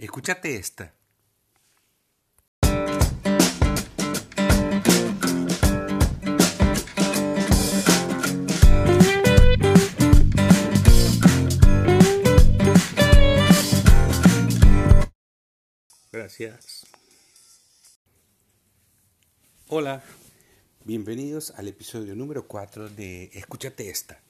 Escúchate esta. Gracias. Hola, bienvenidos al episodio número 4 de Escúchate esta,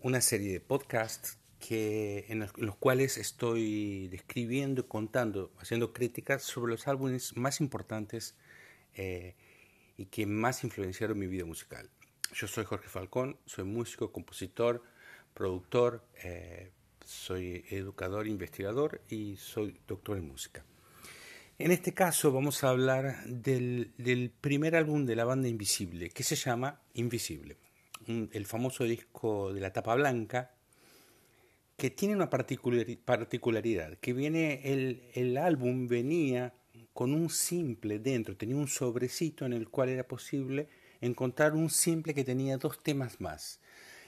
una serie de podcasts que, en los cuales estoy describiendo, contando, haciendo críticas sobre los álbumes más importantes eh, y que más influenciaron mi vida musical. Yo soy Jorge Falcón, soy músico, compositor, productor, eh, soy educador, investigador y soy doctor en música. En este caso vamos a hablar del, primer álbum de la banda Invisible, que se llama Invisible, el famoso disco de la tapa blanca, que tiene una particularidad, que viene el, el álbum venía con un simple dentro, tenía un sobrecito en el cual era posible encontrar un simple que tenía dos temas más.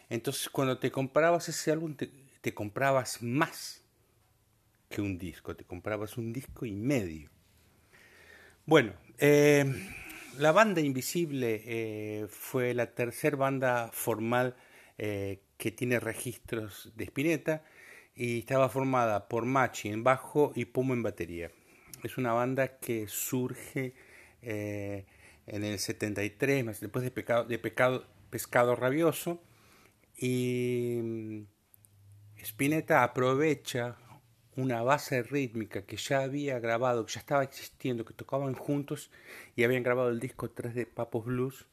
Entonces cuando te comprabas ese álbum te comprabas más que un disco, te comprabas un disco y medio. Bueno, eh, la banda Invisible eh, fue la tercera banda formal eh, que tiene registros de Spinetta y estaba formada por Machi en bajo y Pomo en batería. Es una banda que surge en el 73, después de, pecado, de pecado, Pescado Rabioso, y mm, Spinetta aprovecha una base rítmica que ya había grabado, que ya estaba existiendo, que tocaban juntos y habían grabado el disco 3 de Papos Blues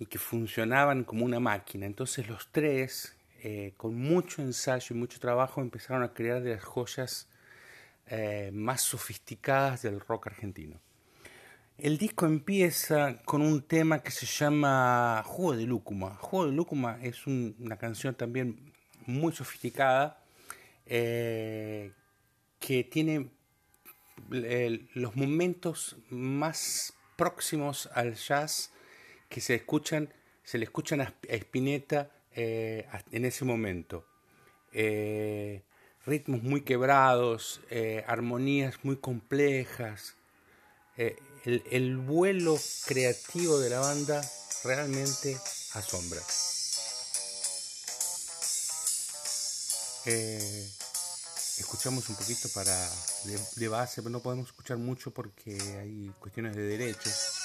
y que funcionaban como una máquina. Entonces los tres, eh, con mucho ensayo y mucho trabajo, empezaron a crear de las joyas eh, más sofisticadas del rock argentino. El disco empieza con un tema que se llama Juego de Lúcuma. Juego de Lúcuma es una canción también muy sofisticada eh, que tiene los momentos más próximos al jazz que se escuchan, se le escuchan a Spinetta eh, en ese momento. Eh, ritmos muy quebrados, armonías muy complejas. El, el, vuelo creativo de la banda realmente asombra. escuchamos un poquito para de, base, pero no podemos escuchar mucho porque hay cuestiones de derechos.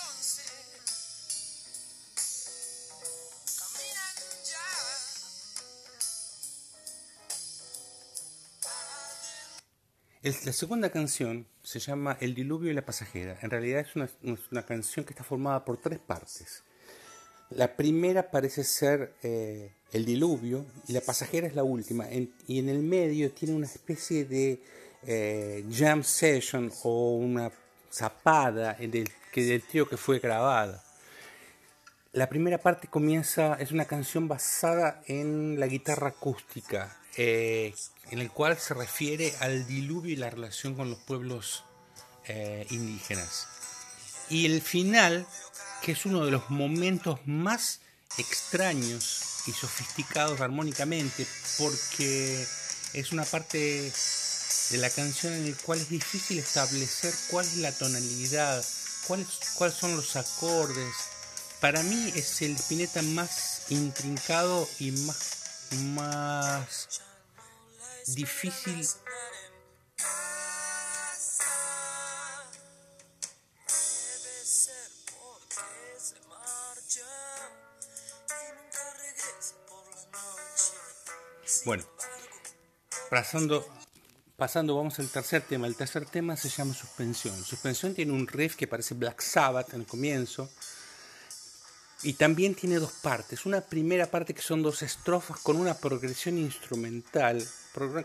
La segunda canción se llama El diluvio y la pasajera. En realidad es una, canción que está formada por tres partes. La primera parece ser eh, el diluvio y la pasajera es la última. y en el medio tiene una especie de eh, jam session o una zapada que, del tío que fue grabada. La primera parte comienza, es una canción basada en la guitarra acústica, eh, en el cual se refiere al diluvio y la relación con los pueblos indígenas. Y el final que es uno de los momentos más extraños y sofisticados armónicamente, porque es una parte de la canción en el cual es difícil establecer cuál es la tonalidad, cuáles, cuáles son los acordes. Para mí es el pineta más intrincado y más, más difícil Bueno, pasando, pasando, vamos al tercer tema. El tercer tema se llama Suspensión. Suspensión tiene un riff que parece Black Sabbath en el comienzo. Y también tiene dos partes. Una primera parte que son dos estrofas con una progresión instrumental.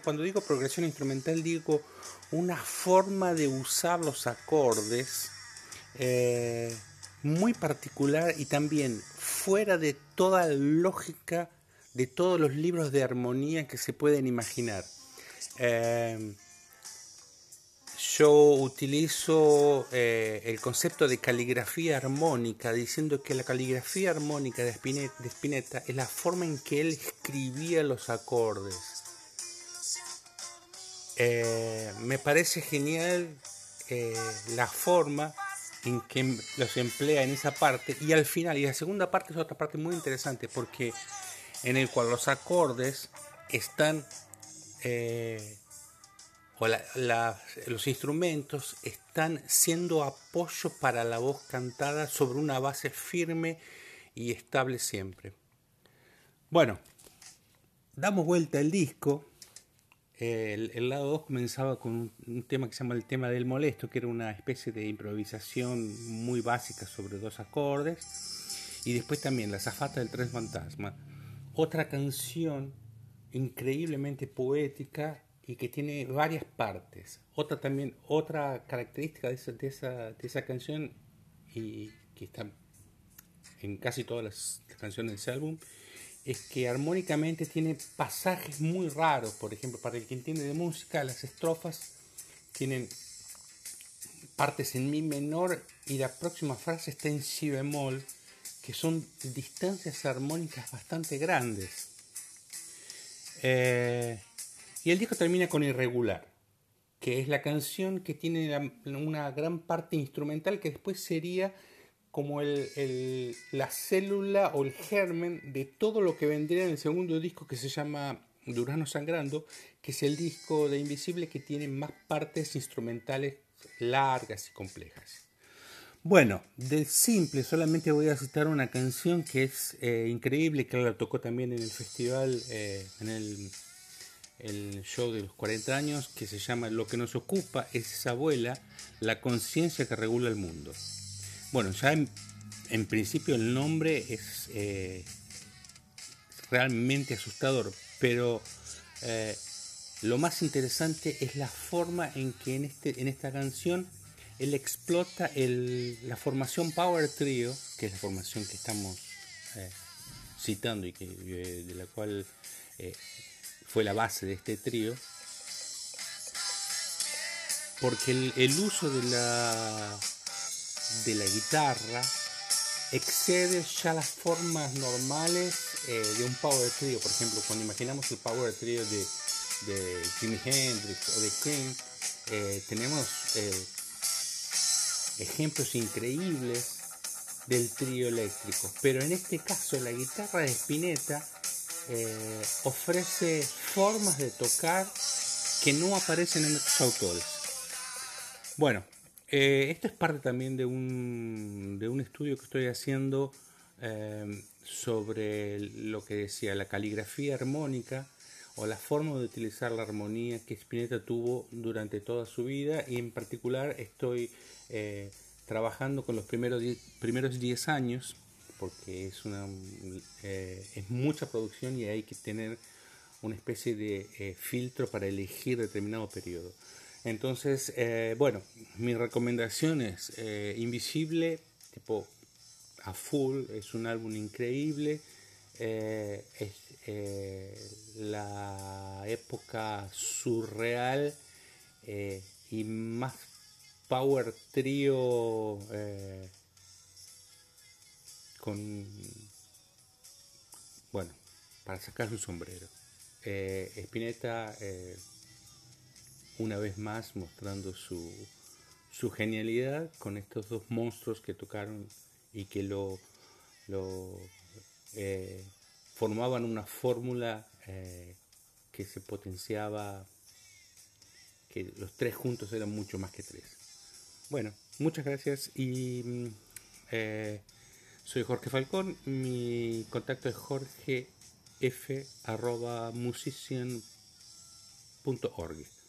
Cuando digo progresión instrumental digo una forma de usar los acordes eh, muy particular y también fuera de toda lógica de todos los libros de armonía que se pueden imaginar. Em, yo utilizo eh, el concepto de caligrafía armónica, diciendo que la caligrafía armónica de Spinetta, es la forma en que él escribía los acordes. eh, me parece genial eh, la forma en que los emplea en esa parte y al final, y la segunda parte es otra parte muy interesante porque en el cual los acordes están o los instrumentos están siendo apoyo para la voz cantada sobre una base firme y estable siempre. Bueno, damos vuelta al disco. El, lado 2 comenzaba con un, tema que se llama el tema del molesto, que era una especie de improvisación muy básica sobre dos acordes. Y después también La Zafata del Tres Fantasma, otra canción increíblemente poética y que tiene varias partes. Otra también, otra característica de esa, de esa, de esa canción y que está en casi todas las, canciones de ese álbum es que armónicamente tiene pasajes muy raros. Por ejemplo, para el que entiende de música, las estrofas tienen partes en mi menor y la próxima frase está en si bemol, que son distancias armónicas bastante grandes. Eh, y el disco termina con Irregular, que es la canción que tiene una gran parte instrumental que después sería como la célula o el germen de todo lo que vendría en el segundo disco que se llama Durano Sangrando, que es el disco de Invisible que tiene más partes instrumentales largas y complejas. Bueno, de simple solamente voy a citar una canción que es eh, increíble, que la tocó también en el festival, eh, en el el show de los 40 años que se llama Lo que nos ocupa es esa abuela, la conciencia que regula el mundo. Bueno, ya en, principio el nombre es eh, realmente asustador, pero eh, lo más interesante es la forma en que en, este, en esta canción él explota la formación Power Trio, que es la formación que estamos eh, citando y que, de la cual fue la base de este trío, porque el, uso de la, de la guitarra excede ya las formas normales eh, de un power trio. Por ejemplo, cuando imaginamos el power trio de, de Jimi Hendrix o de Cream, eh, tenemos eh, ejemplos increíbles del trío eléctrico. Pero en este caso, la guitarra de Spinetta eh, ofrece formas de tocar que no aparecen en otros autores. Bueno, eh, esto es parte también de un, de un estudio que estoy haciendo eh, sobre lo que decía la caligrafía armónica o la forma de utilizar la armonía que Spinetta tuvo durante toda su vida y en particular estoy trabajando con los primeros primeros 10 años porque es, una, eh, es mucha producción y hay que tener una especie de eh, filtro para elegir determinado periodo. Entonces, eh, bueno, mi recomendación es Invisible, tipo a full, es un álbum increíble, es la época surreal y más power trio con, bueno, para sacar su sombrero. Eh, Spinetta, eh, una vez más, mostrando su, su genialidad con estos dos monstruos que tocaron y que lo, eh, formaban una fórmula eh, que se potenciaba, que los tres juntos eran mucho más que tres. Bueno, muchas gracias y mm, soy Jorge Falcón, mi contacto es jorgef.musician.org.